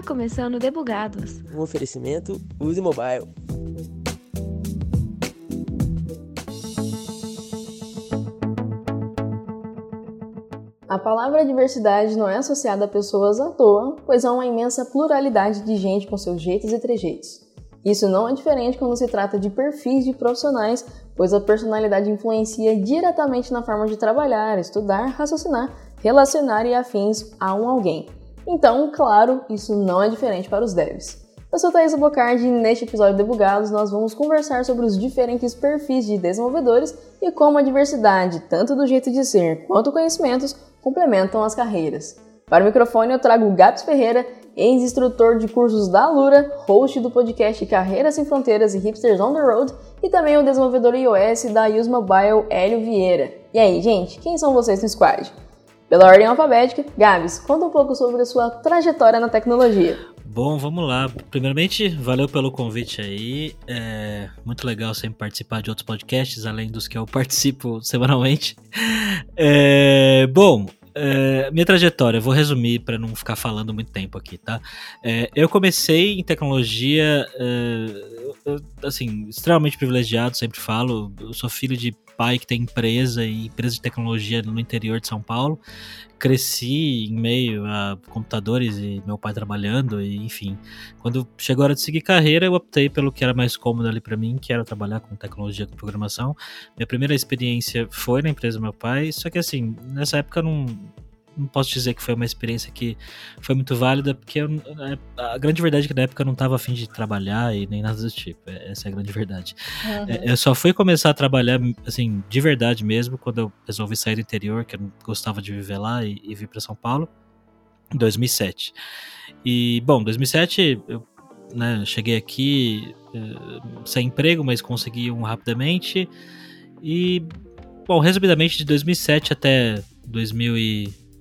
Está começando Debugados. Um oferecimento Use Mobile. A palavra diversidade não é associada a pessoas à toa, pois há uma imensa pluralidade de gente com seus jeitos e trejeitos. Isso não é diferente quando se trata de perfis de profissionais, pois a personalidade influencia diretamente na forma de trabalhar, estudar, raciocinar, relacionar e afins a um alguém. Então, claro, isso não é diferente para os devs. Eu sou Thaisa Bocardi e neste episódio de Bugados nós vamos conversar sobre os diferentes perfis de desenvolvedores e como a diversidade, tanto do jeito de ser quanto conhecimentos, complementam as carreiras. Para o microfone eu trago o Gabs Ferreira, ex-instrutor de cursos da Alura, host do podcast Carreiras Sem Fronteiras e Hipsters on the Road e também o desenvolvedor iOS da Use Mobile, Hélio Vieira. E aí, gente, quem são vocês no squad? Pela ordem alfabética, Gabs, conta um pouco sobre a sua trajetória na tecnologia. Bom, vamos lá. Primeiramente, valeu pelo convite aí. É muito legal sempre participar de outros podcasts, além dos que eu participo semanalmente. É, bom, é, minha trajetória, vou resumir para não ficar falando muito tempo aqui, tá? É, eu comecei em tecnologia, é, assim, extremamente privilegiado, sempre falo. Eu sou filho de pai que tem empresa e empresa de tecnologia no interior de São Paulo. Cresci em meio a computadores e meu pai trabalhando, e enfim. Quando chegou a hora de seguir carreira, eu optei pelo que era mais cômodo ali para mim, que era trabalhar com tecnologia com programação. Minha primeira experiência foi na empresa do meu pai, só que assim, nessa época não não posso dizer que foi uma experiência que foi muito válida, porque eu, né, a grande verdade é que na época eu não estava afim de trabalhar e nem nada do tipo. É, essa é a grande verdade. Uhum. Eu só fui começar a trabalhar, assim, de verdade mesmo, quando eu resolvi sair do interior, que eu não gostava de viver lá e, e vir para São Paulo, em 2007. E, bom, 2007 eu né, cheguei aqui uh, sem emprego, mas consegui um rapidamente. E, bom, resumidamente, de 2007 até 2000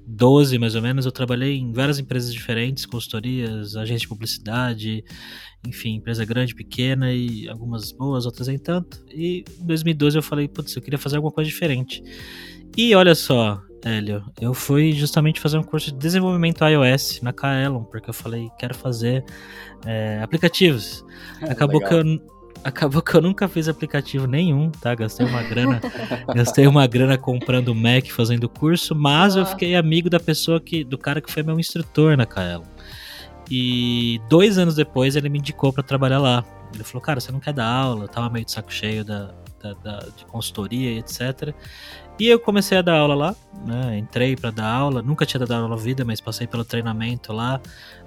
12 mais ou menos, eu trabalhei em várias empresas diferentes, consultorias, agências de publicidade, enfim, empresa grande, pequena e algumas boas, outras nem tanto. E em 2012 eu falei, putz, eu queria fazer alguma coisa diferente. E olha só, Hélio, eu fui justamente fazer um curso de desenvolvimento iOS na Kaelon, porque eu falei, quero fazer é, aplicativos. É, Acabou legal. que eu acabou que eu nunca fiz aplicativo nenhum, tá? Gastei uma grana, gastei uma grana comprando Mac, fazendo curso, mas eu fiquei amigo da pessoa que, do cara que foi meu instrutor na Kaelo. E dois anos depois ele me indicou para trabalhar lá. Ele falou, cara, você não quer dar aula? Eu tava meio de saco cheio da, da, da, de consultoria etc. E eu comecei a dar aula lá, né? Entrei para dar aula, nunca tinha dado aula na vida, mas passei pelo treinamento lá,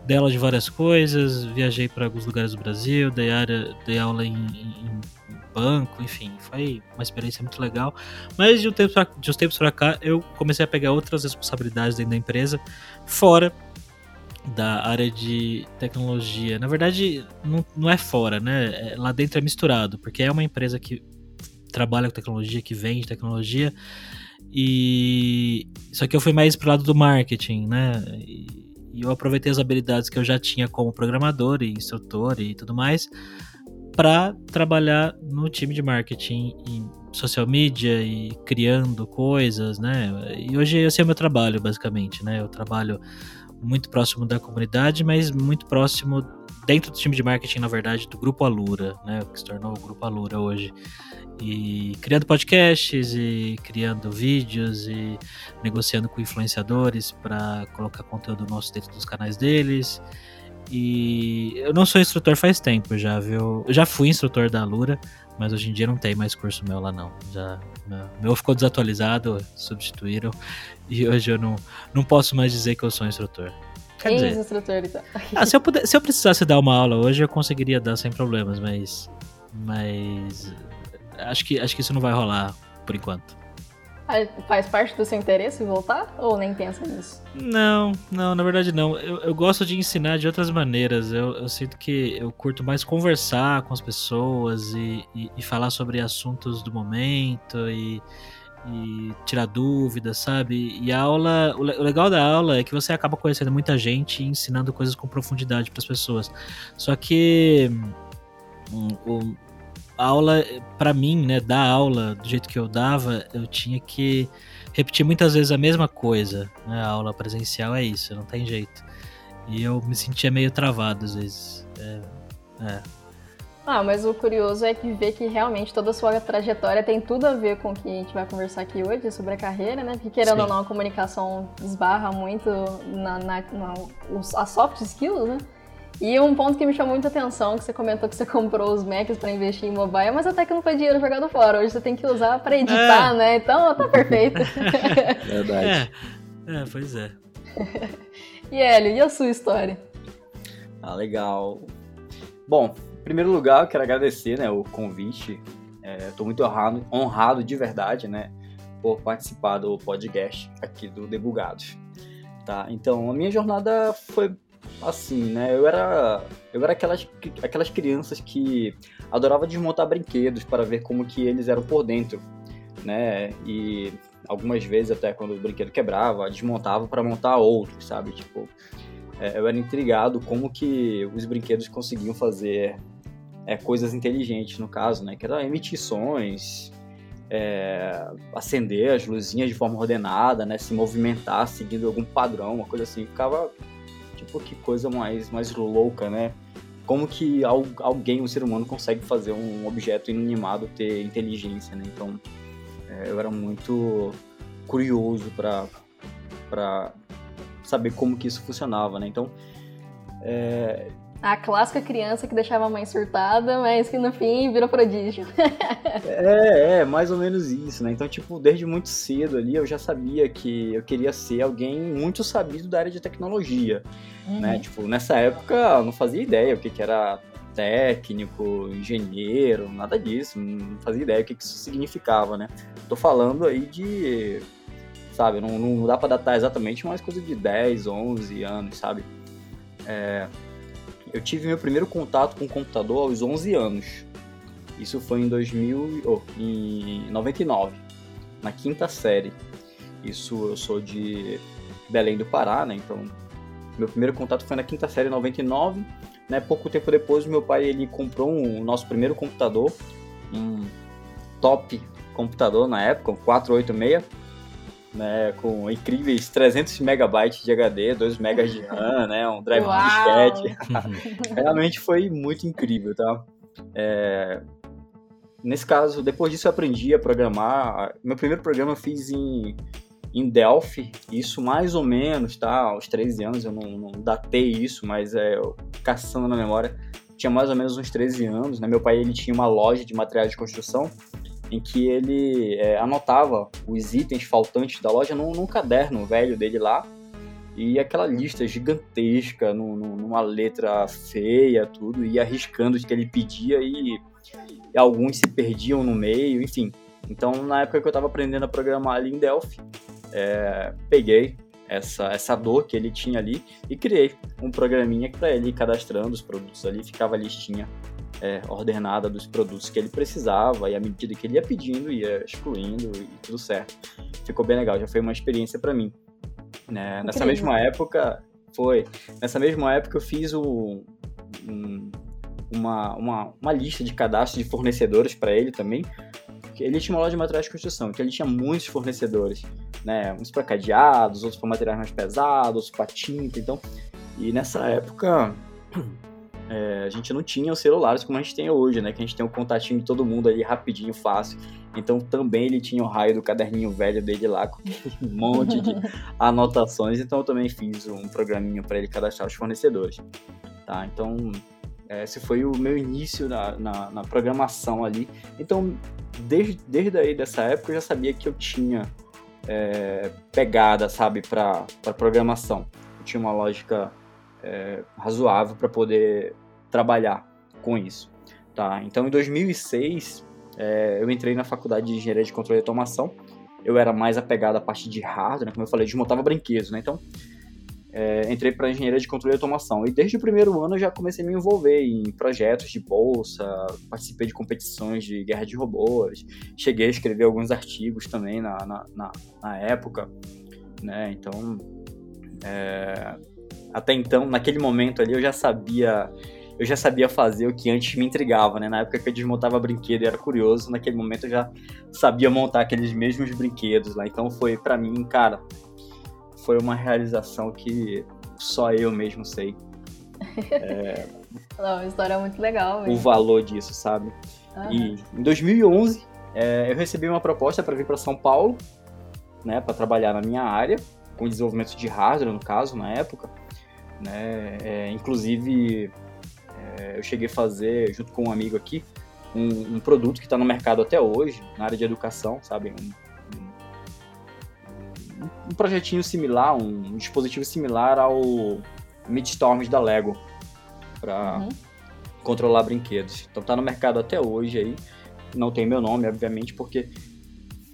dei aula de várias coisas, viajei para alguns lugares do Brasil, dei, área, dei aula em, em, banco, enfim, foi uma experiência muito legal. Mas de, um tempo pra, de uns tempos para cá, eu comecei a pegar outras responsabilidades dentro da empresa, fora da área de tecnologia. Na verdade, não, não é fora, né? É, lá dentro é misturado, porque é uma empresa que trabalha com tecnologia, que vende tecnologia. E só que eu fui mais pro lado do marketing, né? E, eu aproveitei as habilidades que eu já tinha como programador e instrutor e tudo mais para trabalhar no time de marketing e social media e criando coisas, né? E hoje esse é o meu trabalho, basicamente, né? Eu trabalho muito próximo da comunidade, mas muito próximo dentro do time de marketing, na verdade, do Grupo Alura, né? Que se tornou o Grupo Alura hoje e criando podcasts e criando vídeos e negociando com influenciadores para colocar conteúdo nosso dentro dos canais deles. E eu não sou instrutor faz tempo já, viu? Eu já fui instrutor da Lura, mas hoje em dia não tem mais curso meu lá não. Já meu ficou desatualizado, substituíram e hoje eu não, não posso mais dizer que eu sou instrutor. Quer dizer, instrutor então. ah, se, eu puder, se eu precisasse dar uma aula hoje, eu conseguiria dar sem problemas, mas mas acho que, acho que isso não vai rolar por enquanto. Ah, faz parte do seu interesse voltar ou nem pensa nisso? Não, não, na verdade não. Eu, eu gosto de ensinar de outras maneiras. Eu, eu, sinto que eu curto mais conversar com as pessoas e, e, e falar sobre assuntos do momento e, e, tirar dúvidas, sabe? E a aula, o legal da aula é que você acaba conhecendo muita gente e ensinando coisas com profundidade para as pessoas. Só que hum, a aula, para mim, né, dar aula do jeito que eu dava, eu tinha que repetir muitas vezes a mesma coisa. Né? A aula presencial é isso, não tem jeito. E eu me sentia meio travado às vezes. É, é. Ah, mas o curioso é que ver que realmente toda a sua trajetória tem tudo a ver com o que a gente vai conversar aqui hoje sobre a carreira, né? Porque querendo Sim. ou não, a comunicação esbarra muito na, na, na os, as soft skills, né? E um ponto que me chamou muita atenção, que você comentou que você comprou os Macs para investir em mobile, mas até que não foi dinheiro jogado fora. Hoje você tem que usar para editar, é. né? Então tá perfeito. Verdade. É. é, pois é. e Hélio, e a sua história? Ah, legal. Bom, em primeiro lugar, eu quero agradecer né, o convite. Estou é, muito honrado, honrado de verdade, né? Por participar do podcast aqui do Debugados. Tá? Então, a minha jornada foi assim, né? Eu era, eu era aquelas, aquelas crianças que adorava desmontar brinquedos para ver como que eles eram por dentro, né? E algumas vezes até quando o brinquedo quebrava, desmontava para montar outro, sabe? Tipo, é, eu era intrigado como que os brinquedos conseguiam fazer é, coisas inteligentes, no caso, né? Que era emitir sons, é, acender as luzinhas de forma ordenada, né? Se movimentar seguindo algum padrão, uma coisa assim. Ficava tipo, que coisa mais, mais louca, né? Como que alguém, um ser humano, consegue fazer um objeto inanimado ter inteligência, né? Então, é, eu era muito curioso para saber como que isso funcionava, né? Então, é, a clássica criança que deixava a mãe surtada, mas que no fim virou prodígio. é, é, mais ou menos isso, né? Então, tipo, desde muito cedo ali eu já sabia que eu queria ser alguém muito sabido da área de tecnologia, né? uhum. né? Tipo, nessa época eu não fazia ideia o que, que era técnico, engenheiro, nada disso, não fazia ideia o que, que isso significava, né? Tô falando aí de, sabe, não, não dá pra datar exatamente, mas coisa de 10, 11 anos, sabe? É, eu tive meu primeiro contato com o computador aos 11 anos. Isso foi em 2000, oh, em 99, na quinta série. Isso eu sou de Belém do Pará, né? Então, meu primeiro contato foi na quinta série, em 99. Né? Pouco tempo depois, meu pai ele comprou o um, nosso primeiro computador, um top computador na época, um 486 né, com incríveis 300 megabytes de HD, 2 megas de RAM, né, um drive de disquete. Realmente foi muito incrível, tá? É... Nesse caso, depois disso eu aprendi a programar. Meu primeiro programa eu fiz em, em Delphi, isso mais ou menos, tá? Aos 13 anos, eu não, não datei isso, mas é, eu, caçando na memória, tinha mais ou menos uns 13 anos, né? Meu pai, ele tinha uma loja de materiais de construção, em que ele é, anotava os itens faltantes da loja num, num, caderno velho dele lá. E aquela lista gigantesca, num, numa letra feia, tudo, ia arriscando o que ele pedia e, e, alguns se perdiam no meio, enfim. Então, na época que eu estava aprendendo a programar ali em Delphi, é, peguei essa, essa dor que ele tinha ali e criei um programinha para ele cadastrando os produtos ali, ficava a listinha é, ordenada dos produtos que ele precisava e à medida que ele ia pedindo, ia excluindo e tudo certo. Ficou bem legal, já foi uma experiência para mim. Né? Nessa mesma época, foi. Nessa mesma época eu fiz o, um, uma, uma, uma lista de cadastros de fornecedores para ele também. Ele tinha uma loja de materiais de construção, então ele tinha muitos fornecedores, né? Uns para cadeados, outros para materiais mais pesados, outros para tinta, então. E nessa época é, a gente não tinha os celulares como a gente tem hoje, né? Que a gente tem um contatinho de todo mundo ali rapidinho, fácil. Então também ele tinha o raio do caderninho velho dele lá, com um monte de anotações. Então eu também fiz um programinho para ele cadastrar os fornecedores. Tá? Então esse foi o meu início na, na, na programação ali. Então desde, desde aí dessa época eu já sabia que eu tinha é, pegada, sabe, para programação. Eu tinha uma lógica é, razoável para poder trabalhar com isso. Tá? Então, em 2006, é, eu entrei na faculdade de engenharia de controle e automação. Eu era mais apegado à parte de hardware, né? como eu falei, desmontava brinquedos, né? Então, é, entrei para engenharia de controle e automação. E desde o primeiro ano eu já comecei a me envolver em projetos de bolsa, participei de competições de guerra de robôs, cheguei a escrever alguns artigos também na, na, na, na época, né? Então, é, até então, naquele momento ali, eu já sabia eu já sabia fazer o que antes me intrigava, né? Na época que eu desmontava brinquedo e era curioso, naquele momento eu já sabia montar aqueles mesmos brinquedos lá. Então foi para mim, cara, foi uma realização que só eu mesmo sei. É, Não, uma história muito legal. Mesmo. O valor disso, sabe? Uhum. E em 2011, é, eu recebi uma proposta para vir para São Paulo, né, para trabalhar na minha área, com desenvolvimento de hardware, no caso, na época. Né, é, inclusive, é, eu cheguei a fazer, junto com um amigo aqui, um, um produto que está no mercado até hoje, na área de educação, sabe? Um, um, um projetinho similar, um, dispositivo similar ao Midstorms da Lego, para uhum. controlar brinquedos. Então está no mercado até hoje aí. Não tem meu nome, obviamente, porque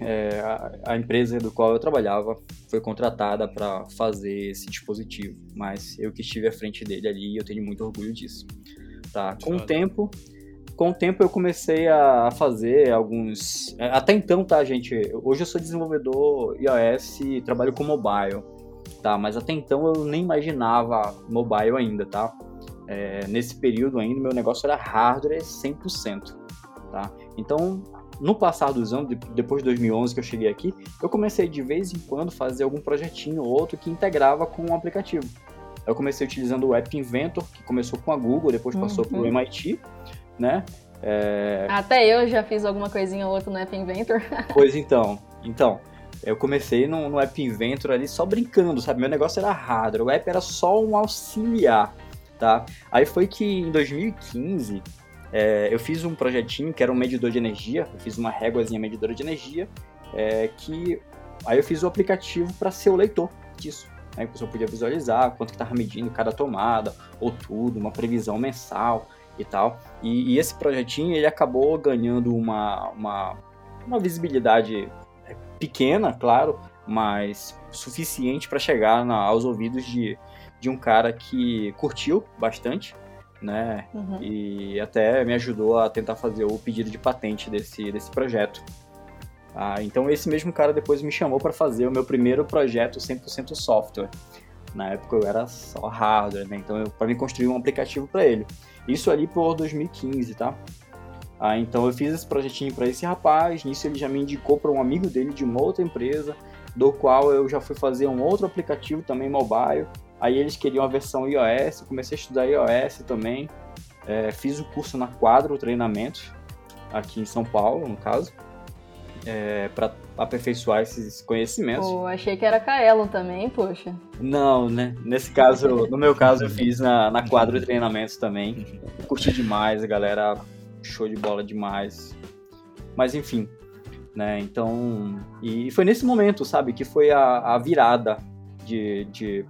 é, a, a, empresa do qual eu trabalhava foi contratada para fazer esse dispositivo, mas eu que estive à frente dele ali e eu tenho muito orgulho disso. Tá? Com o tempo, com o tempo eu comecei a fazer alguns. É, até então, tá, gente? Hoje eu sou desenvolvedor iOS e trabalho com mobile, tá? Mas até então eu nem imaginava mobile ainda, tá? É, nesse período ainda, meu negócio era hardware 100%, tá? Então, no passar dos anos, depois de 2011 que eu cheguei aqui, eu comecei de vez em quando fazer algum projetinho ou outro que integrava com um aplicativo. Eu comecei utilizando o App Inventor, que começou com a Google, depois passou uhum. pelo MIT, né? É... Até eu já fiz alguma coisinha ou outra no App Inventor. pois então, então, eu comecei no, no App Inventor ali só brincando, sabe? Meu negócio era hardware, o app era só um auxiliar, tá? Aí foi que em 2015 é, eu fiz um projetinho que era um medidor de energia, eu fiz uma réguazinha medidora de energia, é, que aí eu fiz o aplicativo para ser o leitor disso. Aí a pessoa podia visualizar quanto que estava medindo cada tomada, ou tudo, uma previsão mensal e tal. E, e esse projetinho ele acabou ganhando uma, uma, uma visibilidade é, pequena, claro, mas suficiente para chegar na, aos ouvidos de, de um cara que curtiu bastante, né? Uhum. E até me ajudou a tentar fazer o pedido de patente desse, desse projeto. Ah, então esse mesmo cara depois me chamou para fazer o meu primeiro projeto 100% software. Na época eu era só hardware, né? Então para me construir um aplicativo para ele. Isso ali por 2015, tá? Ah, então eu fiz esse projetinho para esse rapaz, nisso ele já me indicou para um amigo dele de uma outra empresa, do qual eu já fui fazer um outro aplicativo também mobile. Aí eles queriam a versão iOS, comecei a estudar iOS também. É, fiz o curso na Quadro Treinamento, aqui em São Paulo, no caso, é, para aperfeiçoar esses conhecimentos. Pô, achei que era Kaelon também, poxa. Não, né? Nesse caso, no meu caso, eu fiz na, na Quadro Treinamentos também. Curti demais, a galera show de bola demais. Mas enfim, né? Então, e foi nesse momento, sabe, que foi a, a virada de, de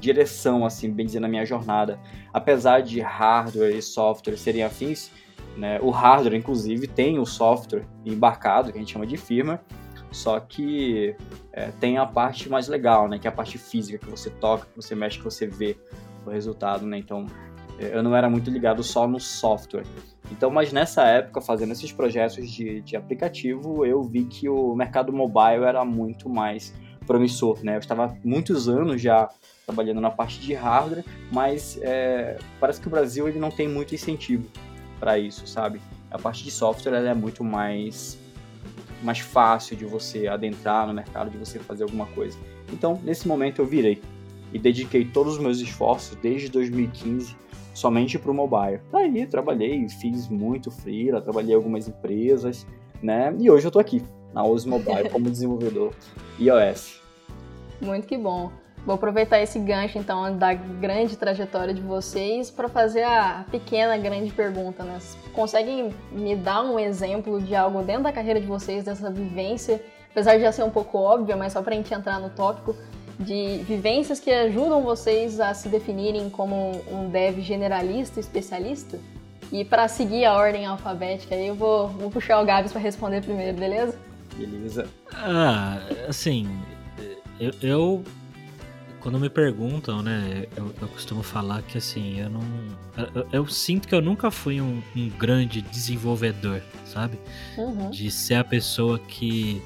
direção, assim, bem dizer, na minha jornada. Apesar de hardware e software serem afins, né, o hardware, inclusive, tem o software embarcado, que a gente chama de firma, só que é, tem a parte mais legal, né, que é a parte física, que você toca, que você mexe, que você vê o resultado, né, então é, eu não era muito ligado só no software. Então, mas nessa época, fazendo esses projetos de, de aplicativo, eu vi que o mercado mobile era muito mais promissor, né? Eu estava muitos anos já trabalhando na parte de hardware, mas é, parece que o Brasil ele não tem muito incentivo para isso, sabe? A parte de software é muito mais mais fácil de você adentrar no mercado, de você fazer alguma coisa. Então, nesse momento eu virei e dediquei todos os meus esforços desde 2015 somente para o mobile. Daí trabalhei, fiz muito freela, trabalhei em algumas empresas, né? E hoje eu estou aqui na Ose Mobile como desenvolvedor iOS. Muito que bom. Vou aproveitar esse gancho, então, da grande trajetória de vocês para fazer a pequena, grande pergunta, né? Conseguem me dar um exemplo de algo dentro da carreira de vocês, dessa vivência, apesar de já ser um pouco óbvia, mas só para a gente entrar no tópico, de vivências que ajudam vocês a se definirem como um dev generalista, especialista? E para seguir a ordem alfabética, aí eu vou, vou puxar o Gabs para responder primeiro, beleza? Beleza. Ah, assim, eu, eu quando me perguntam, né, eu, eu, costumo falar que assim, eu não. Eu, eu sinto que eu nunca fui um, um grande desenvolvedor, sabe? Uhum. De ser a pessoa que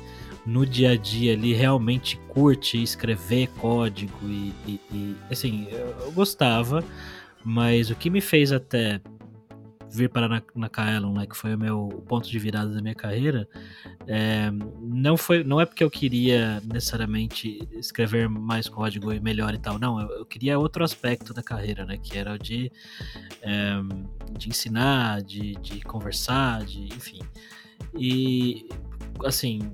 no dia a dia ali realmente curte escrever código e, e, e assim, eu, eu gostava, mas o que me fez até vir para na, na Kaelon, né, que foi o meu ponto de virada da minha carreira, é, não foi, não é porque eu queria necessariamente escrever mais código e melhor e tal, não, eu, eu queria outro aspecto da carreira, né, que era o de, é, de ensinar, de, de conversar, de, enfim. E, assim,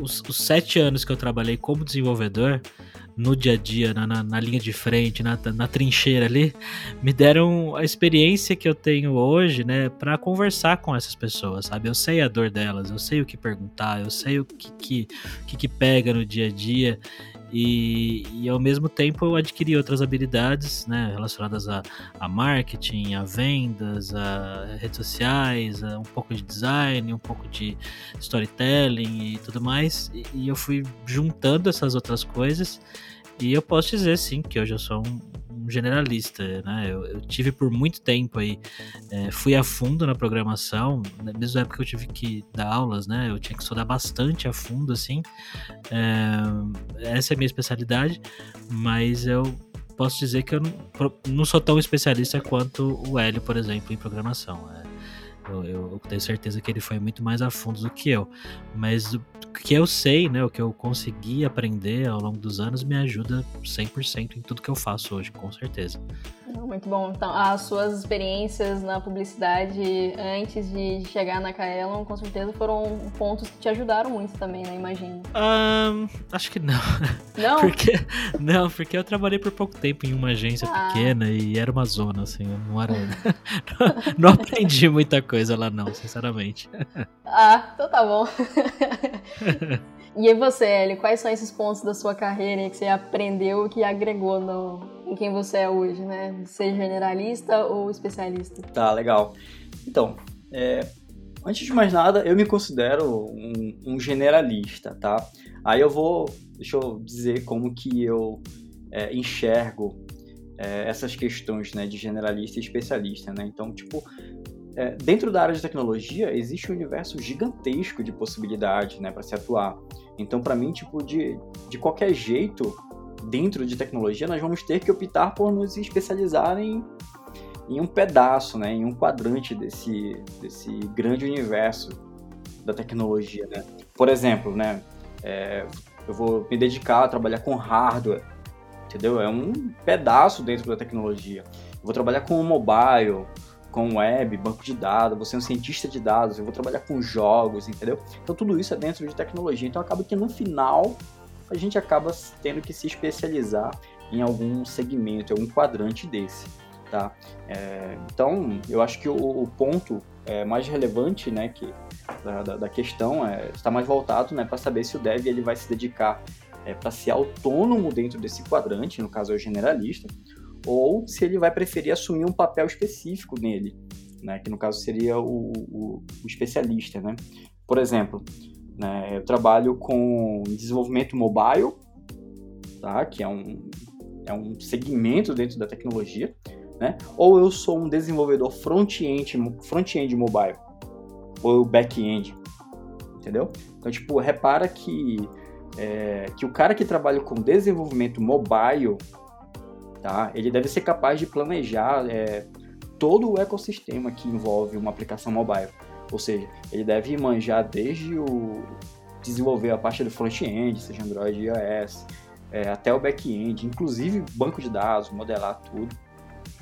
os, os sete anos que eu trabalhei como desenvolvedor, no dia a dia, na, na, na linha de frente, na, na, trincheira ali, me deram a experiência que eu tenho hoje, né, para conversar com essas pessoas, sabe? Eu sei a dor delas, eu sei o que perguntar, eu sei o que, que, que, que pega no dia a dia. E, e, ao mesmo tempo eu adquiri outras habilidades né, relacionadas a, a marketing, a vendas, a redes sociais, a um pouco de design, um pouco de storytelling e tudo mais. E, e eu fui juntando essas outras coisas e eu posso dizer sim que hoje eu sou um, generalista, né? Eu, eu, tive por muito tempo aí, é, fui a fundo na programação, na mesma época que eu tive que dar aulas, né? Eu tinha que estudar bastante a fundo, assim. É, essa é a minha especialidade, mas eu posso dizer que eu não, não sou tão especialista quanto o Hélio, por exemplo, em programação. É, eu, eu, tenho certeza que ele foi muito mais a fundo do que eu. Mas o que eu sei, né, o que eu consegui aprender ao longo dos anos me ajuda 100% em tudo que eu faço hoje, com certeza. Muito bom. Então, as suas experiências na publicidade antes de chegar na Kaelon, com certeza foram pontos que te ajudaram muito também, né? Imagino. Um, acho que não. Não? porque, não, porque eu trabalhei por pouco tempo em uma agência ah. pequena e era uma zona, assim, não era... não aprendi muita coisa lá não, sinceramente. ah, então tá bom. E aí você, Eli, quais são esses pontos da sua carreira que você aprendeu e que agregou no, em quem você é hoje, né? Ser generalista ou especialista? Tá, legal. Então, é, antes de mais nada, eu me considero um, um, generalista, tá? Aí eu vou, deixa eu dizer como que eu é, enxergo é, essas questões, né, de generalista e especialista, né? Então, tipo, é, dentro da área de tecnologia existe um universo gigantesco de possibilidades, né, para se atuar. Então, para mim, tipo, de, de qualquer jeito, dentro de tecnologia, nós vamos ter que optar por nos especializar em, em um pedaço, né, em um quadrante desse, desse grande universo da tecnologia, né. Por exemplo, né, é, eu vou me dedicar a trabalhar com hardware, entendeu? É um pedaço dentro da tecnologia. Eu vou trabalhar com mobile, com web, banco de dados, você é um cientista de dados, eu vou trabalhar com jogos, entendeu? Então tudo isso é dentro de tecnologia. Então acaba que no final a gente acaba tendo que se especializar em algum segmento, em algum quadrante desse, tá? É, então eu acho que o, o ponto é, mais relevante, né, que da, da, da questão é, está mais voltado, né, para saber se o dev ele vai se dedicar é, para ser autônomo dentro desse quadrante, no caso é o generalista, ou se ele vai preferir assumir um papel específico nele, né, que no caso seria o, o, o especialista. Né? Por exemplo, né, eu trabalho com desenvolvimento mobile, tá, que é um, é um segmento dentro da tecnologia, né? ou eu sou um desenvolvedor front-end front mobile, ou back-end, entendeu? Então, tipo, repara que, é, que o cara que trabalha com desenvolvimento mobile, tá? Ele deve ser capaz de planejar é, todo o ecossistema que envolve uma aplicação mobile. Ou seja, ele deve manjar desde o desenvolver a parte do front-end, seja Android e iOS, é, até o back-end, inclusive banco de dados, modelar tudo,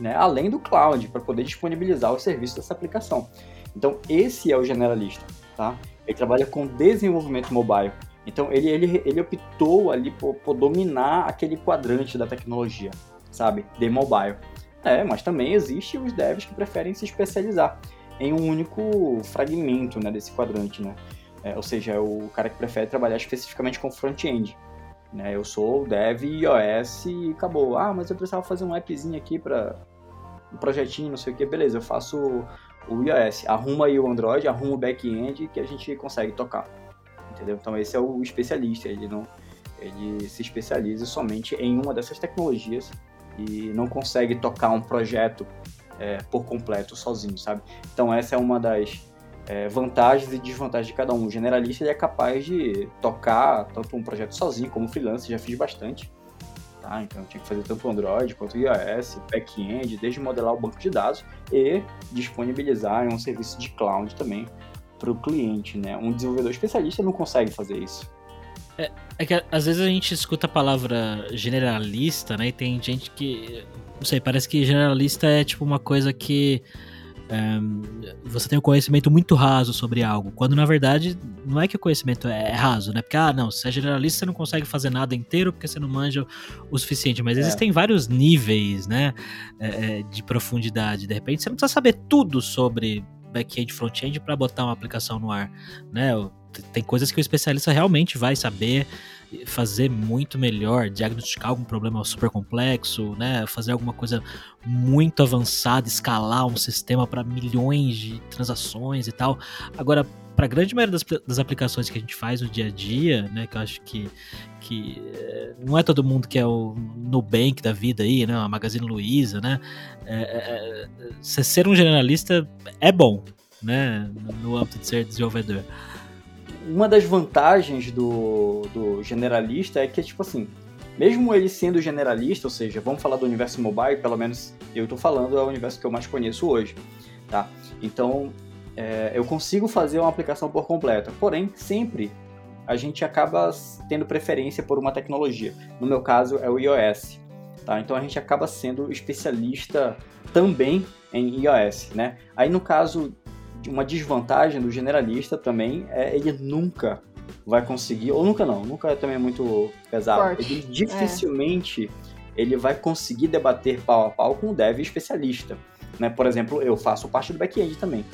né? além do cloud, para poder disponibilizar o serviço dessa aplicação. Então, esse é o generalista, tá? Ele trabalha com desenvolvimento mobile. Então, ele, ele, ele optou ali por, por dominar aquele quadrante da tecnologia sabe? De mobile. É, mas também existe os devs que preferem se especializar em um único fragmento né, desse quadrante, né? É, ou seja, é o cara que prefere trabalhar especificamente com front-end. Né? Eu sou dev iOS e acabou. Ah, mas eu precisava fazer um appzinho aqui para um projetinho, não sei o que. Beleza, eu faço o iOS. Arruma aí o Android, arruma o back-end que a gente consegue tocar. Entendeu? Então esse é o especialista, ele não ele se especializa somente em uma dessas tecnologias e não consegue tocar um projeto é, por completo sozinho, sabe? Então essa é uma das é, vantagens e desvantagens de cada um. O generalista ele é capaz de tocar tanto um projeto sozinho como freelancer, já fiz bastante, tá? Então tinha que fazer tanto Android quanto iOS, back-end, desde modelar o banco de dados e disponibilizar um serviço de cloud também para o cliente, né? Um desenvolvedor especialista não consegue fazer isso. É, é, que às vezes a gente escuta a palavra generalista, né? E tem gente que. Não sei, parece que generalista é tipo uma coisa que. É, você tem um conhecimento muito raso sobre algo, quando na verdade não é que o conhecimento é raso, né? Porque, ah, não, se é generalista você não consegue fazer nada inteiro porque você não manja o suficiente, mas é. existem vários níveis, né, é, é, de profundidade. De repente você não precisa saber tudo sobre back-end, front-end para botar uma aplicação no ar, né? Tem coisas que o especialista realmente vai saber fazer muito melhor, diagnosticar algum problema super complexo, né? Fazer alguma coisa muito avançada, escalar um sistema para milhões de transações e tal. Agora, para a grande maioria das, das, aplicações que a gente faz no dia a dia, né, que eu acho que, que eh, não é todo mundo que é o Nubank da vida aí, né, a Magazine Luiza, né, é, é, é ser um generalista é bom, né, no âmbito de ser desenvolvedor. Uma das vantagens do, do generalista é que, tipo assim, mesmo ele sendo generalista, ou seja, vamos falar do universo mobile, pelo menos eu estou falando, é o universo que eu mais conheço hoje, tá? Então, é, eu consigo fazer uma aplicação por completa. Porém, sempre a gente acaba tendo preferência por uma tecnologia. No meu caso, é o iOS. Tá? Então a gente acaba sendo especialista também em iOS. Né? Aí no caso, uma desvantagem do generalista também é ele nunca vai conseguir, ou nunca não, nunca é também muito pesado. Forte. Ele dificilmente é. ele vai conseguir debater pau a pau com o dev especialista. Né? Por exemplo, eu faço parte do back-end também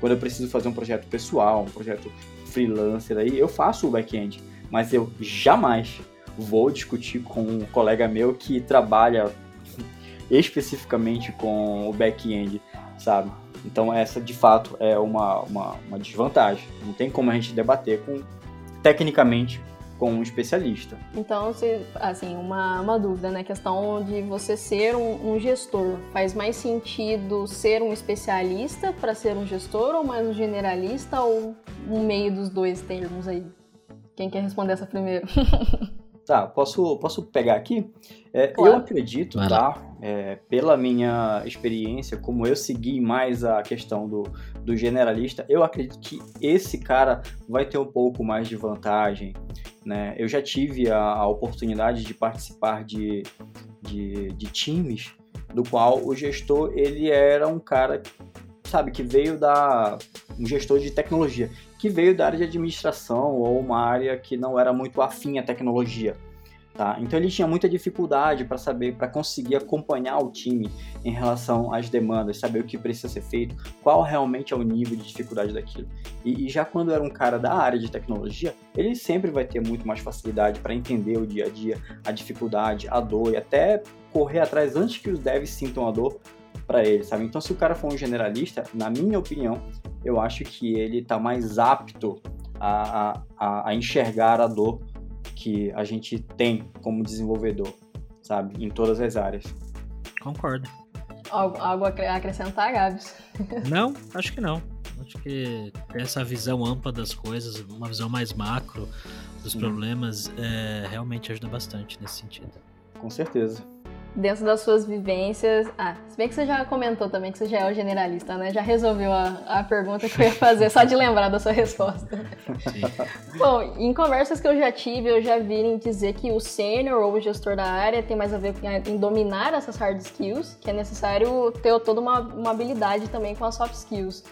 quando eu preciso fazer um projeto pessoal, um projeto freelancer aí, eu faço o back-end, mas eu jamais vou discutir com um colega meu que trabalha especificamente com o back-end, sabe? Então essa de fato é uma, uma, uma desvantagem. Não tem como a gente debater com tecnicamente com um especialista. Então, assim, uma, uma dúvida, né? A questão de você ser um, um, gestor. Faz mais sentido ser um especialista para ser um gestor ou mais um generalista ou um meio dos dois termos aí? Quem quer responder essa primeiro? Tá, posso, posso pegar aqui? É, claro. Eu acredito, tá? É, pela minha experiência, como eu segui mais a questão do, do generalista, eu acredito que esse cara vai ter um pouco mais de vantagem. Né? Eu já tive a, a oportunidade de participar de, de, de times do qual o gestor ele era um cara sabe que veio da um gestor de tecnologia que veio da área de administração ou uma área que não era muito afim à tecnologia. Tá? Então ele tinha muita dificuldade para saber, para conseguir acompanhar o time em relação às demandas, saber o que precisa ser feito, qual realmente é o nível de dificuldade daquilo. E, e já quando era um cara da área de tecnologia, ele sempre vai ter muito mais facilidade para entender o dia a dia, a dificuldade, a dor e até correr atrás antes que os devs sintam a dor para ele, sabe? Então se o cara for um generalista, na minha opinião, eu acho que ele está mais apto a, a, a enxergar a dor que a gente tem como desenvolvedor, sabe? Em todas as áreas. Concordo. Algo, algo a acrescentar, Gabs? Não, acho que não. Acho que ter essa visão ampla das coisas, uma visão mais macro dos problemas, é, realmente ajuda bastante nesse sentido. Com certeza dentro das suas vivências. Ah, se bem que você já comentou também que você já é o generalista, né? Já resolveu a, a pergunta que eu ia fazer, só de lembrar da sua resposta. Sim. Bom, em conversas que eu já tive, eu já vi dizer que o sênior ou o gestor da área tem mais a ver em dominar essas hard skills, que é necessário ter toda uma, uma habilidade também com as soft skills.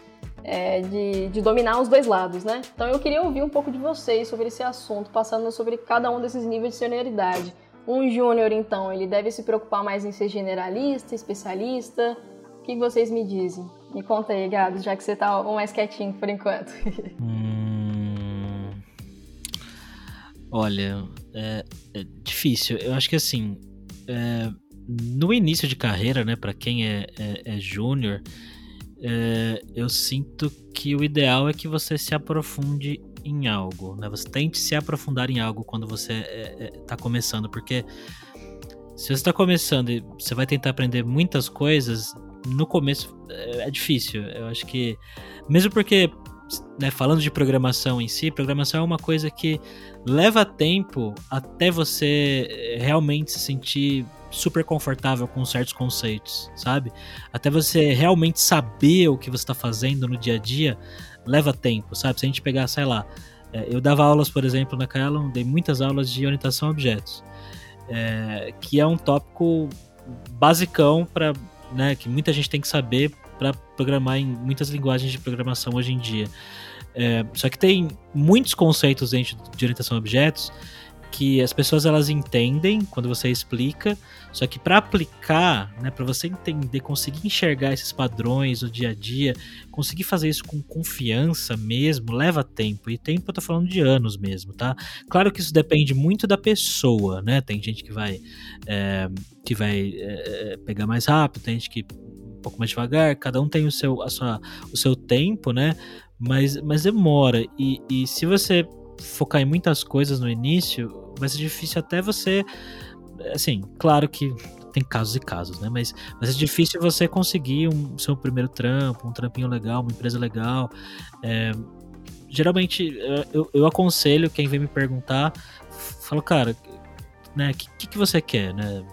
É, de, de, dominar os dois lados, né? Então eu queria ouvir um pouco de vocês sobre esse assunto, passando sobre cada um desses níveis de senioridade. Um júnior, então, ele deve se preocupar mais em ser generalista, especialista? O que vocês me dizem? Me conta aí, Gabs, já que você tá mais quietinho por enquanto. Hum... Olha, é, é, difícil. Eu acho que assim, é, no início de carreira, né, para quem é, é, é júnior, é, eu sinto que o ideal é que você se aprofunde em algo, né? Você tente se aprofundar em algo quando você está é, é, tá começando, porque se você está começando e você vai tentar aprender muitas coisas, no começo é, é difícil. Eu acho que, mesmo porque né, falando de programação em si, programação é uma coisa que leva tempo até você eh, realmente se sentir super confortável com certos conceitos, sabe? Até você realmente saber o que você está fazendo no dia a dia, leva tempo, sabe? Se a gente pegar, sei lá, é, eu dava aulas, por exemplo, na Kaelon, dei muitas aulas de orientação a objetos, é, que é um tópico basicão para, né, que muita gente tem que saber para programar em muitas linguagens de programação hoje em dia. É, só que tem muitos conceitos dentro de orientação a objetos que as pessoas elas entendem quando você explica, só que para aplicar, né, para você entender, conseguir enxergar esses padrões no dia a dia, conseguir fazer isso com confiança mesmo, leva tempo. E tempo eu tô falando de anos mesmo, tá? Claro que isso depende muito da pessoa, né? Tem gente que vai é, que vai é, pegar mais rápido, tem gente que um pouco mais devagar, cada um tem o seu, a sua, o seu tempo, né? Mas, mas demora. E, e se você focar em muitas coisas no início, vai ser difícil até você. Assim, claro que tem casos e casos, né? Mas, mas é difícil você conseguir um seu primeiro trampo, um trampinho legal, uma empresa legal. É, geralmente eu, eu aconselho quem vem me perguntar, falo, cara, né, o que, que você quer, né?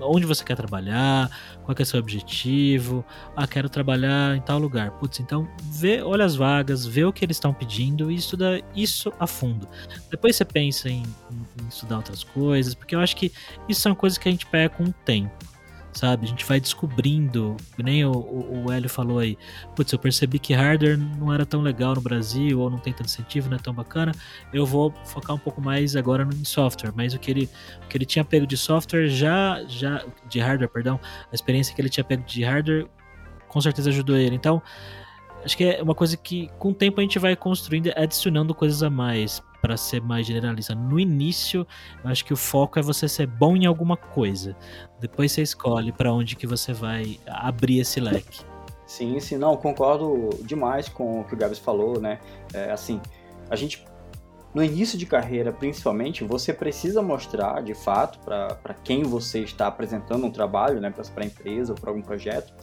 Onde você quer trabalhar, qual é o seu objetivo. Ah, quero trabalhar em tal lugar. Putz, então vê, olha as vagas, vê o que eles estão pedindo e estuda isso a fundo. Depois você pensa em, em estudar outras coisas, porque eu acho que isso são coisas que a gente pega com o tempo sabe? A gente vai descobrindo, nem o, o, o Hélio falou aí, putz, eu percebi que hardware não era tão legal no Brasil, ou não tem tanto incentivo, não é tão bacana, eu vou focar um pouco mais agora em software, mas o que ele, o que ele tinha pego de software já, já, de hardware, perdão, a experiência que ele tinha pego de hardware com certeza ajudou ele, então acho que é uma coisa que com o tempo a gente vai construindo, adicionando coisas a mais para ser mais generalista. No início, eu acho que o foco é você ser bom em alguma coisa. Depois você escolhe para onde que você vai abrir esse leque. Sim, sim, não, concordo demais com o que o Gabs falou, né? É, assim, a gente no início de carreira, principalmente, você precisa mostrar, de fato, para quem você está apresentando um trabalho, né, para a empresa ou para algum projeto,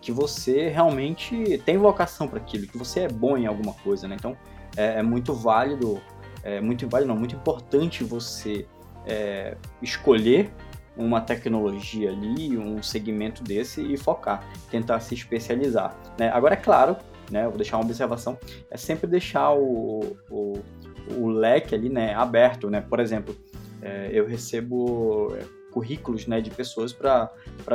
que você realmente tem vocação para aquilo, que você é bom em alguma coisa, né? Então, é, é muito válido é muito válido, não, muito importante você é, escolher uma tecnologia ali, um segmento desse e focar, tentar se especializar. Né? Agora, é claro, né, vou deixar uma observação, é sempre deixar o, o, o leque ali né, aberto. Né? Por exemplo, é, eu recebo é, currículos né, de pessoas para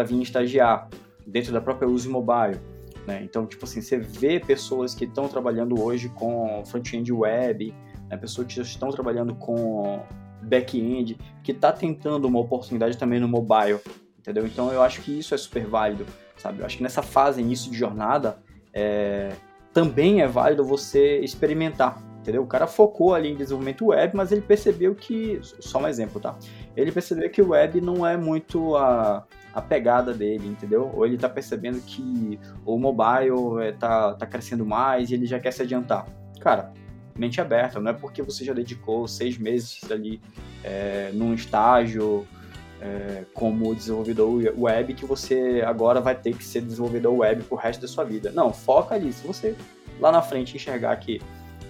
vir estagiar dentro da própria Use Mobile. Né? Então, tipo assim, você vê pessoas que estão trabalhando hoje com front-end web, né, pessoas que estão trabalhando com back-end, que está tentando uma oportunidade também no mobile, entendeu? Então eu acho que isso é super válido, sabe? Eu acho que nessa fase, início de jornada, é, também é válido você experimentar, entendeu? O cara focou ali em desenvolvimento web, mas ele percebeu que, só um exemplo, tá? Ele percebeu que o web não é muito a, a pegada dele, entendeu? Ou ele está percebendo que o mobile é, tá crescendo mais e ele já quer se adiantar. Cara, mente aberta, não é porque você já dedicou seis meses ali é, num estágio é, como desenvolvedor web que você agora vai ter que ser desenvolvedor web pro resto da sua vida. Não, foca ali. Se você lá na frente enxergar que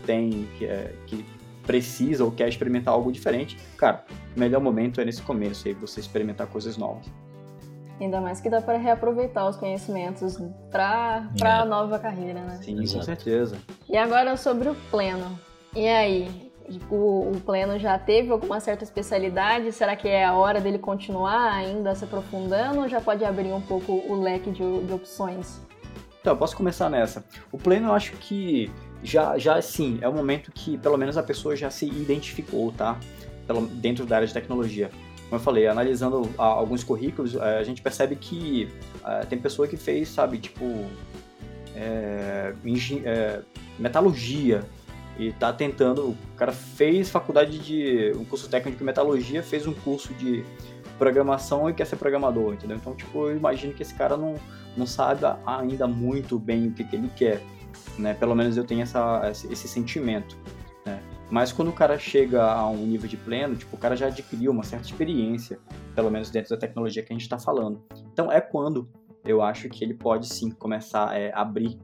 tem, que, é, que precisa ou quer experimentar algo diferente, cara, o melhor momento é nesse começo aí, você experimentar coisas novas. Ainda mais que dá para reaproveitar os conhecimentos para é. a nova carreira, né? Sim, Exato. com certeza. E agora sobre o pleno. E aí, o, o, pleno já teve alguma certa especialidade? Será que é a hora dele continuar ainda se aprofundando ou já pode abrir um pouco o leque de, de opções? Então, eu posso começar nessa. O pleno eu acho que já, já sim, é o momento que pelo menos a pessoa já se identificou, tá? Pelo, dentro da área de tecnologia como eu falei, analisando alguns currículos, é, a gente percebe que é, tem pessoa que fez, sabe, tipo, é, é, metalurgia e tá tentando, o cara fez faculdade de, um curso técnico de metalurgia, fez um curso de programação e quer ser programador, entendeu? Então, tipo, eu imagino que esse cara não, não sabe ainda muito bem o que, que ele quer, né? Pelo menos eu tenho essa, esse sentimento? Mas quando o cara chega a um nível de pleno, tipo, o cara já adquiriu uma certa experiência, pelo menos dentro da tecnologia que a gente está falando. Então é quando eu acho que ele pode sim começar a é, abrir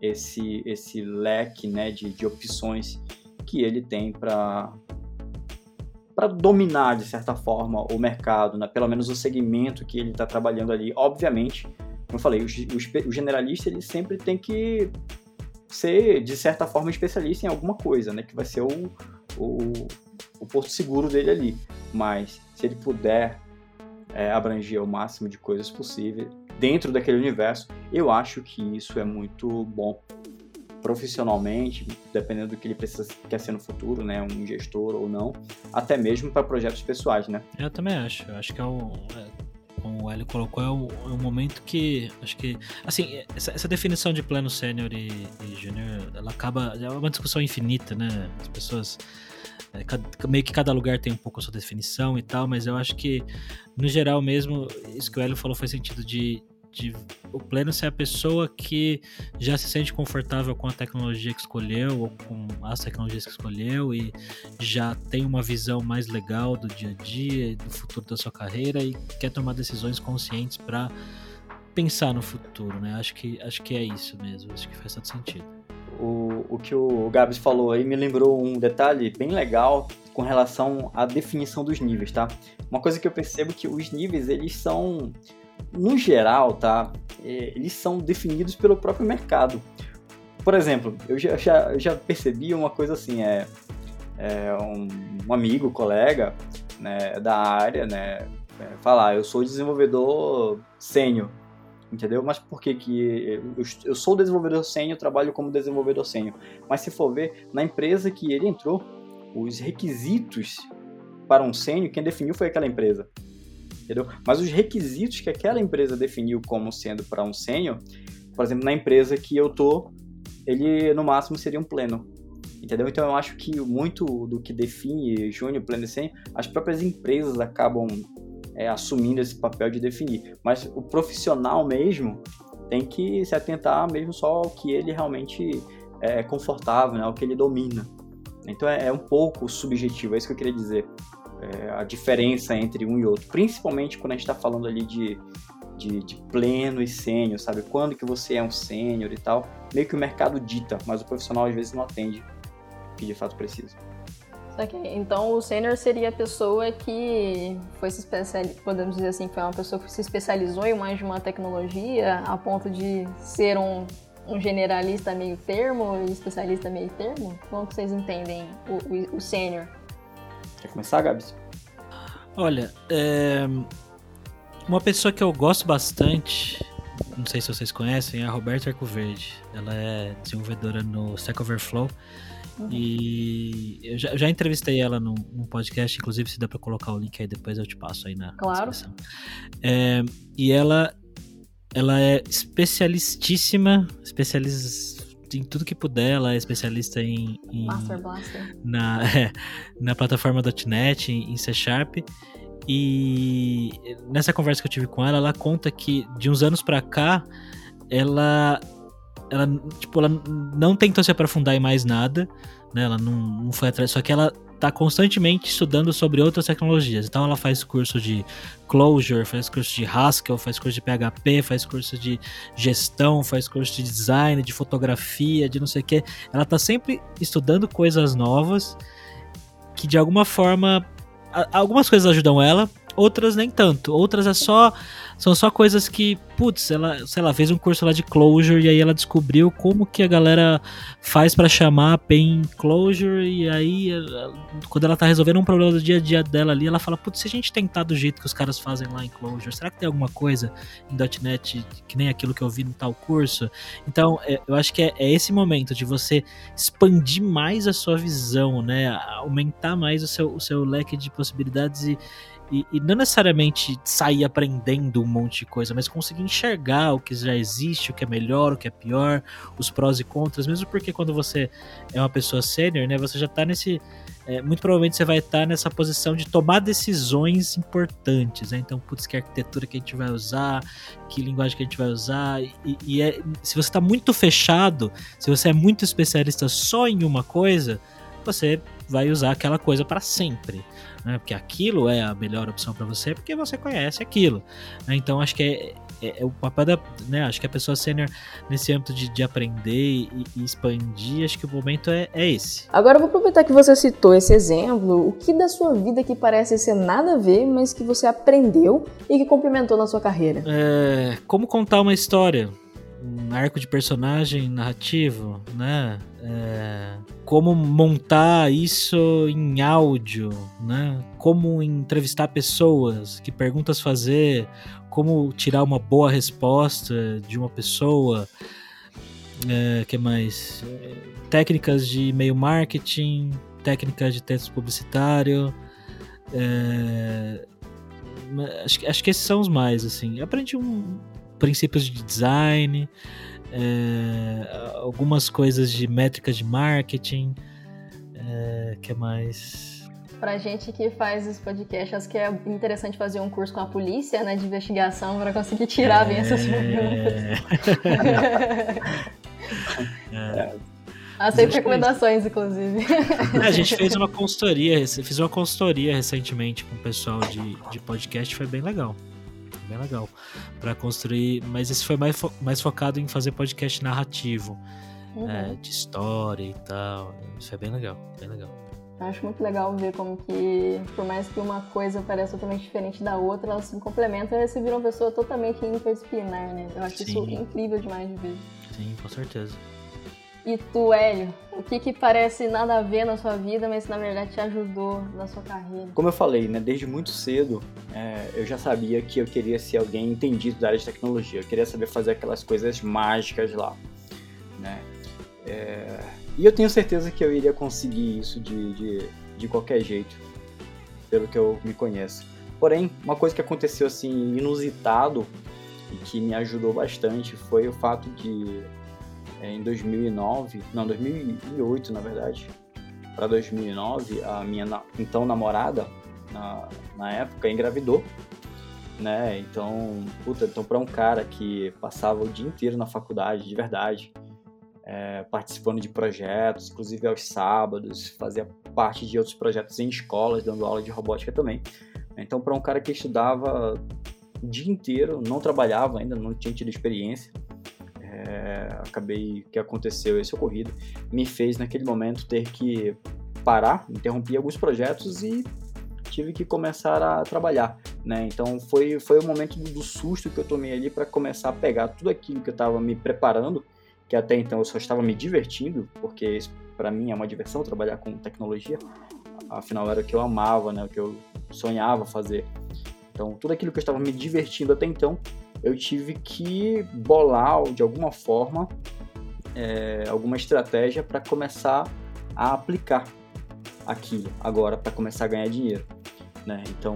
esse, esse leque né, de, de opções que ele tem para para dominar de certa forma o mercado, né? pelo menos o segmento que ele está trabalhando ali. Obviamente, como eu falei, o, o, o generalista ele sempre tem que ser de certa forma especialista em alguma coisa, né? Que vai ser o, o, o porto seguro dele ali. Mas se ele puder é, abranger o máximo de coisas possível dentro daquele universo, eu acho que isso é muito bom profissionalmente, dependendo do que ele precisa quer ser no futuro, né, um gestor ou não, até mesmo para projetos pessoais, né? Eu também acho. Eu acho que é o é, como o Hélio colocou, é o, é o, momento que acho que assim essa, essa definição de plano sênior e, e júnior, ela acaba é uma discussão infinita, né? As pessoas é, meio que cada lugar tem um pouco a sua definição e tal, mas eu acho que no geral mesmo isso que o Hélio falou faz sentido de de o pleno ser a pessoa que já se sente confortável com a tecnologia que escolheu ou com as tecnologias que escolheu e já tem uma visão mais legal do dia a dia do futuro da sua carreira e quer tomar decisões conscientes para pensar no futuro, né? Acho que acho que é isso mesmo, acho que faz todo sentido. O, o que o Gabs falou aí me lembrou um detalhe bem legal com relação à definição dos níveis, tá? Uma coisa que eu percebo que os níveis eles são no geral, tá? É, eles são definidos pelo próprio mercado. Por exemplo, eu já, já, já percebi uma coisa assim, é, é um, um, amigo, colega né, da área, né, é, falar, eu sou desenvolvedor sênior, entendeu? Mas por que que eu, eu sou desenvolvedor sênior, trabalho como desenvolvedor sênior, mas se for ver, na empresa que ele entrou, os requisitos para um sênior, quem definiu foi aquela empresa entendeu? Mas os requisitos que aquela empresa definiu como sendo para um sênior, por exemplo, na empresa que eu tô, ele no máximo seria um pleno, entendeu? Então eu acho que muito do que define júnior, pleno e sênior, as próprias empresas acabam é, assumindo esse papel de definir. Mas o profissional mesmo tem que se atentar mesmo só ao que ele realmente é confortável, né? ao que ele domina. Então é, é um pouco subjetivo, é isso que eu queria dizer é, a diferença entre um e outro, principalmente quando a gente está falando ali de, de, de, pleno e sênior, sabe? Quando que você é um sênior e tal, meio que o mercado dita, mas o profissional às vezes não atende o que de fato precisa. Okay. Então o sênior seria a pessoa que foi se especializar, podemos dizer assim, foi uma pessoa que se especializou em mais de uma tecnologia a ponto de ser um, um generalista meio termo e especialista meio termo? Como vocês entendem o, o, o sênior? Quer começar, Gabs? Olha, é... uma pessoa que eu gosto bastante, não sei se vocês conhecem, é a Roberta Arcoverde. Ela é desenvolvedora no Stack Overflow. Uhum. E eu já, já, entrevistei ela num, num, podcast, inclusive se dá para colocar o link aí depois eu te passo aí na claro. descrição. É, e ela ela é especialistíssima, especializ, em tudo que puder, ela é especialista em. em Master Blaster. Na, é, na plataforma .NET, em, em C Sharp. E nessa conversa que eu tive com ela, ela conta que de uns anos para cá, ela ela, tipo, ela não tentou se aprofundar em mais nada, né? Ela não, não foi atrás, só que ela tá constantemente estudando sobre outras tecnologias. Então ela faz curso de Clojure, faz curso de Haskell, faz curso de PHP, faz curso de gestão, faz curso de design, de fotografia, de não sei o que. Ela tá sempre estudando coisas novas que de alguma forma algumas coisas ajudam ela, outras nem tanto. Outras é só são só coisas que, putz, ela, sei lá, fez um curso lá de closure e aí ela descobriu como que a galera faz para chamar pen closure e aí quando ela tá resolvendo um problema do dia a dia dela ali, ela fala, putz, se a gente tentar do jeito que os caras fazem lá em closure, será que tem alguma coisa em .NET que nem aquilo que eu vi no tal curso? Então, é, eu acho que é, é esse momento de você expandir mais a sua visão, né, aumentar mais o seu, o seu leque de possibilidades e e, e, não necessariamente sair aprendendo um monte de coisa, mas conseguir enxergar o que já existe, o que é melhor, o que é pior, os prós e contras, mesmo porque quando você é uma pessoa sênior, né, você já tá nesse. É, muito provavelmente você vai estar tá nessa posição de tomar decisões importantes, né? Então, putz, que arquitetura que a gente vai usar, que linguagem que a gente vai usar. E, e é, se você está muito fechado, se você é muito especialista só em uma coisa, você vai usar aquela coisa para sempre né? Porque aquilo é a melhor opção para você, porque você conhece aquilo. Né? Então acho que é, é, é, o papel da. Né, acho que a pessoa sênior, nesse âmbito de, de aprender e, e, expandir, acho que o momento é, é esse. Agora, eu vou aproveitar que você citou esse exemplo. O que da sua vida que parece ser nada a ver, mas que você aprendeu e que complementou na sua carreira? É, como contar uma história um arco de personagem narrativo, né? É, como montar isso em áudio, né? Como entrevistar pessoas, que perguntas fazer, como tirar uma boa resposta de uma pessoa, é, que mais? Técnicas de e-mail marketing, técnicas de texto publicitário. É, acho, acho que esses são os mais, assim. aprendi um, princípios de design, é, algumas coisas de métricas de marketing, é, que mais? Pra gente que faz esse podcast, acho que é interessante fazer um curso com a polícia, né, de investigação, para conseguir tirar é... bem essas perguntas. é. Aceito recomendações, inclusive. É, a gente fez uma consultoria, fiz uma consultoria recentemente com o pessoal de, de podcast, foi bem legal bem legal. para construir, mas esse foi mais, fo mais focado em fazer podcast narrativo, uhum. é, de história e tal. Isso é bem legal, bem legal. Eu acho muito legal ver como que, por mais que uma coisa pareça totalmente diferente da outra, elas se complementam e você vira uma pessoa totalmente interdisciplinar, né? Eu acho Sim. isso incrível demais de ver. Sim, com certeza. E tu, Hélio, o que que parece nada a ver na sua vida, mas na verdade te ajudou na sua carreira? Como eu falei, né, desde muito cedo, é, eu já sabia que eu queria ser alguém entendido da área de tecnologia. Eu queria saber fazer aquelas coisas mágicas lá, né? É, e eu tenho certeza que eu iria conseguir isso de, de, de qualquer jeito, pelo que eu me conheço. Porém, uma coisa que aconteceu assim inusitado e que me ajudou bastante foi o fato de em 2009, não, 2008 na verdade, para 2009, a minha então namorada, na, na época, engravidou, né? Então, puta, então para um cara que passava o dia inteiro na faculdade, de verdade, é, participando de projetos, inclusive aos sábados, fazia parte de outros projetos em escolas, dando aula de robótica também. Então, para um cara que estudava o dia inteiro, não trabalhava ainda, não tinha tido experiência, é, acabei que aconteceu esse ocorrido, me fez naquele momento ter que parar, interromper alguns projetos e tive que começar a trabalhar, né? Então foi foi o momento do, do susto que eu tomei ali para começar a pegar tudo aquilo que eu estava me preparando, que até então eu só estava me divertindo, porque para mim é uma diversão trabalhar com tecnologia. Afinal era o que eu amava, né? O que eu sonhava fazer. Então tudo aquilo que eu estava me divertindo até então eu tive que bolar de alguma forma é, alguma estratégia para começar a aplicar aquilo agora para começar a ganhar dinheiro, né? Então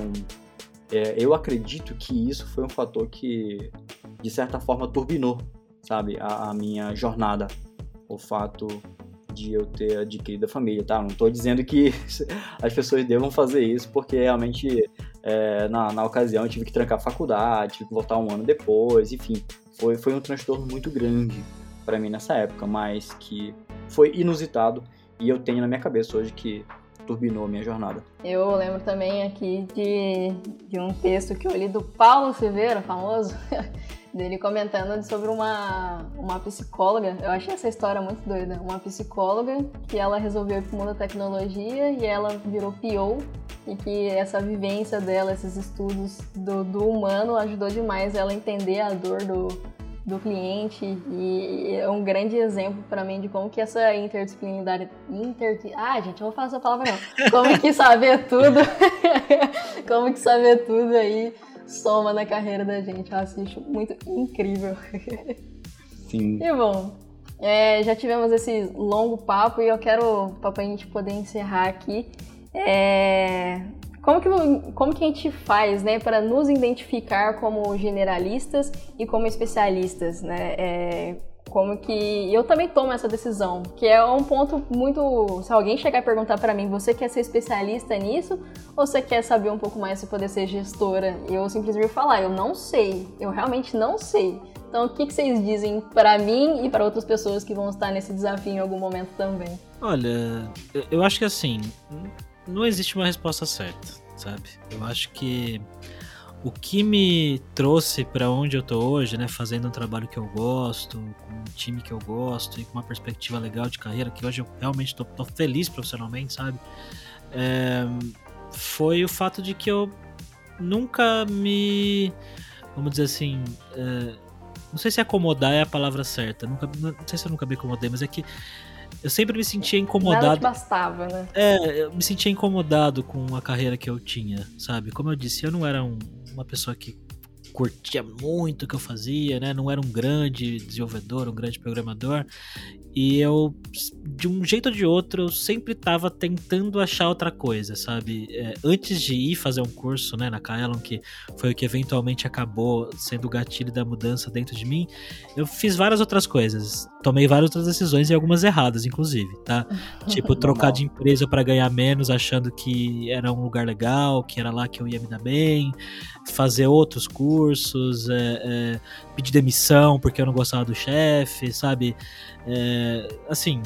é, eu acredito que isso foi um fator que de certa forma turbinou, sabe, a, a minha jornada, o fato de eu ter adquirido a família, tá? Não estou dizendo que as pessoas devam fazer isso, porque realmente é, na, na ocasião eu tive que trancar a faculdade, tive que voltar um ano depois, enfim, foi, foi um transtorno muito grande para mim nessa época, mas que foi inusitado e eu tenho na minha cabeça hoje que turbinou a minha jornada. Eu lembro também aqui de, de um texto que eu li do Paulo Silveira, famoso, dele comentando sobre uma, uma psicóloga. Eu achei essa história muito doida. Uma psicóloga que ela resolveu ir pro mundo da tecnologia e ela virou PO e que essa vivência dela, esses estudos do, do humano ajudou demais ela a entender a dor do, do cliente e é um grande exemplo para mim de como que essa interdisciplinaridade inter ah gente eu vou falar essa palavra não como que saber tudo como que saber tudo aí soma na carreira da gente. Eu assisto muito incrível. Sim. E bom, é, já tivemos esse longo papo e eu quero, para a gente poder encerrar aqui, é, como, que, como que a gente faz né, para nos identificar como generalistas e como especialistas? Né? É, como que eu também tomo essa decisão, que é um ponto muito, se alguém chegar e perguntar para mim, você quer ser especialista nisso ou você quer saber um pouco mais se poder ser gestora? Eu simplesmente falar, eu não sei, eu realmente não sei. Então, o que, que vocês dizem para mim e para outras pessoas que vão estar nesse desafio em algum momento também? Olha, eu acho que assim, não existe uma resposta certa, sabe? Eu acho que o que me trouxe para onde eu tô hoje, né, fazendo um trabalho que eu gosto, com um time que eu gosto e com uma perspectiva legal de carreira, que hoje eu realmente tô, tô feliz profissionalmente, sabe? É, foi o fato de que eu nunca me, vamos dizer assim, é, não sei se acomodar é a palavra certa, nunca, não sei se eu nunca me acomodei, mas é que eu sempre me sentia incomodado. Nada bastava, né? É, eu me sentia incomodado com a carreira que eu tinha, sabe? Como eu disse, eu não era um, uma pessoa que curtia muito o que eu fazia, né? Não era um grande desenvolvedor, um grande programador. E eu, de um jeito ou de outro, eu sempre estava tentando achar outra coisa, sabe? É, antes de ir fazer um curso né, na Kaelon, que foi o que eventualmente acabou sendo o gatilho da mudança dentro de mim, eu fiz várias outras coisas. Tomei várias outras decisões e algumas erradas, inclusive, tá? tipo, trocar de empresa para ganhar menos, achando que era um lugar legal, que era lá que eu ia me dar bem, fazer outros cursos, é, é, pedir demissão porque eu não gostava do chefe, sabe? É, assim,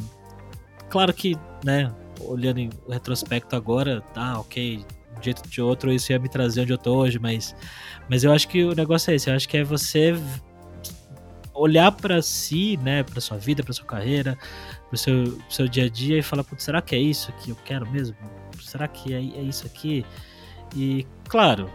claro que, né, olhando em retrospecto agora, tá, ok, de um jeito de outro isso ia me trazer onde eu tô hoje, mas, mas eu acho que o negócio é esse, eu acho que é você olhar para si, né, para sua vida, para sua carreira, para seu, seu dia a dia e falar, será que é isso que eu quero mesmo? Será que é, é isso aqui? E, claro,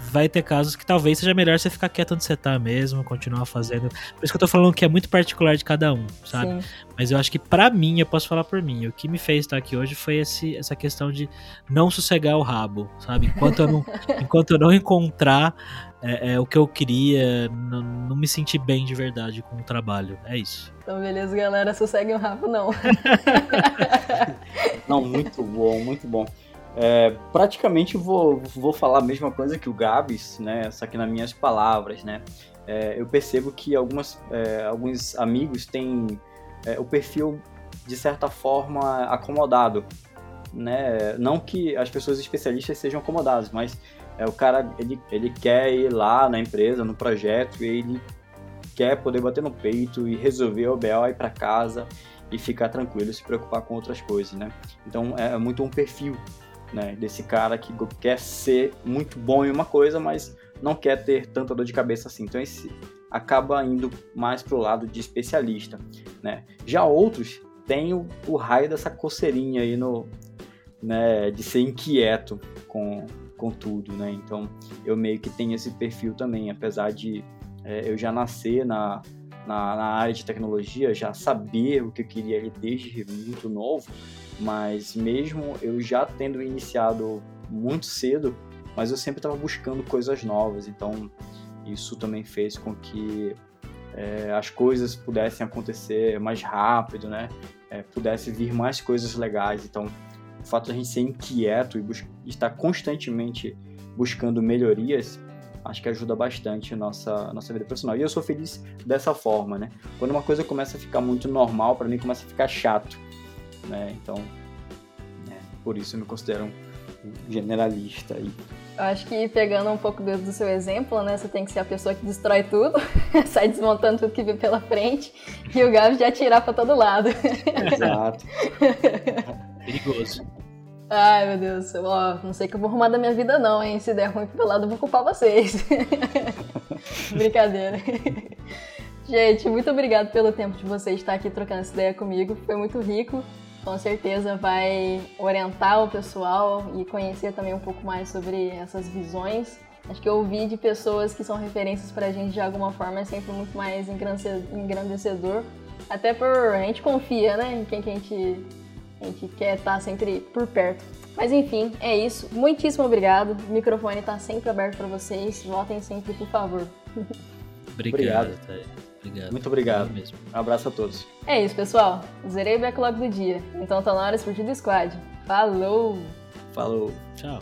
vai ter casos que talvez seja melhor você ficar quieto onde você tá mesmo, continuar fazendo. Por isso que eu tô falando que é muito particular de cada um, sabe? Sim. Mas eu acho que para mim, eu posso falar por mim, o que me fez estar aqui hoje foi esse, essa questão de não sossegar o rabo, sabe? Enquanto eu não, enquanto eu não encontrar é, é, o que eu queria, não, não, me sentir bem de verdade com o trabalho. É isso. Então, beleza, galera. Sossegue o rabo, não. não, muito bom, muito bom. É, praticamente vou, vou falar a mesma coisa que o Gabs, né? Só que nas minhas palavras, né? É, eu percebo que algumas, é, alguns amigos têm é, o perfil, de certa forma, acomodado. Né? Não que as pessoas especialistas sejam acomodadas, mas é, o cara ele, ele quer ir lá na empresa, no projeto, e ele quer poder bater no peito e resolver o BO, ir para casa e ficar tranquilo, se preocupar com outras coisas, né? Então é, é muito um perfil né? Desse cara que quer ser muito bom em uma coisa, mas não quer ter tanta dor de cabeça assim. Então esse acaba indo mais pro lado de especialista, né? Já outros têm o, o raio dessa coceirinha aí no, né, de ser inquieto com, com tudo, né? Então eu meio que tenho esse perfil também, apesar de é, eu já nascer na, na, na, área de tecnologia, já saber o que eu queria desde muito novo, mas mesmo eu já tendo iniciado muito cedo, mas eu sempre estava buscando coisas novas, então isso também fez com que é, as coisas pudessem acontecer mais rápido, né? É, pudesse vir mais coisas legais. Então, o fato de a gente ser inquieto e estar constantemente buscando melhorias, acho que ajuda bastante a nossa, nossa vida profissional. E eu sou feliz dessa forma, né? Quando uma coisa começa a ficar muito normal, para mim começa a ficar chato né? Então, é, por isso eu me considero um generalista aí. Eu acho que pegando um pouco do, seu exemplo, né? Você tem que ser a pessoa que destrói tudo, sai desmontando tudo que vê pela frente, e o Gabi já atirar pra todo lado. Exato. Perigoso. Ai, meu Deus. Ó, não sei o que eu vou arrumar da minha vida, não, hein? Se der ruim pro lado, eu vou culpar vocês. Brincadeira. Gente, muito obrigado pelo tempo de vocês estar aqui trocando essa ideia comigo. Foi muito rico com certeza vai orientar o pessoal e conhecer também um pouco mais sobre essas visões. Acho que ouvir de pessoas que são referências para a gente de alguma forma é sempre muito mais engrandecedor. Até por a gente confia, né, em quem que a gente, a gente quer estar tá sempre por perto. Mas enfim, é isso. Muitíssimo obrigado. O microfone está sempre aberto para vocês. Votem sempre, por favor. Obrigado. obrigado. Obrigado. Muito obrigado. mesmo. Um abraço a todos. É isso, pessoal. Zerei o backlog do dia. Então tá na hora de curtir do squad. Falou! Falou. Tchau.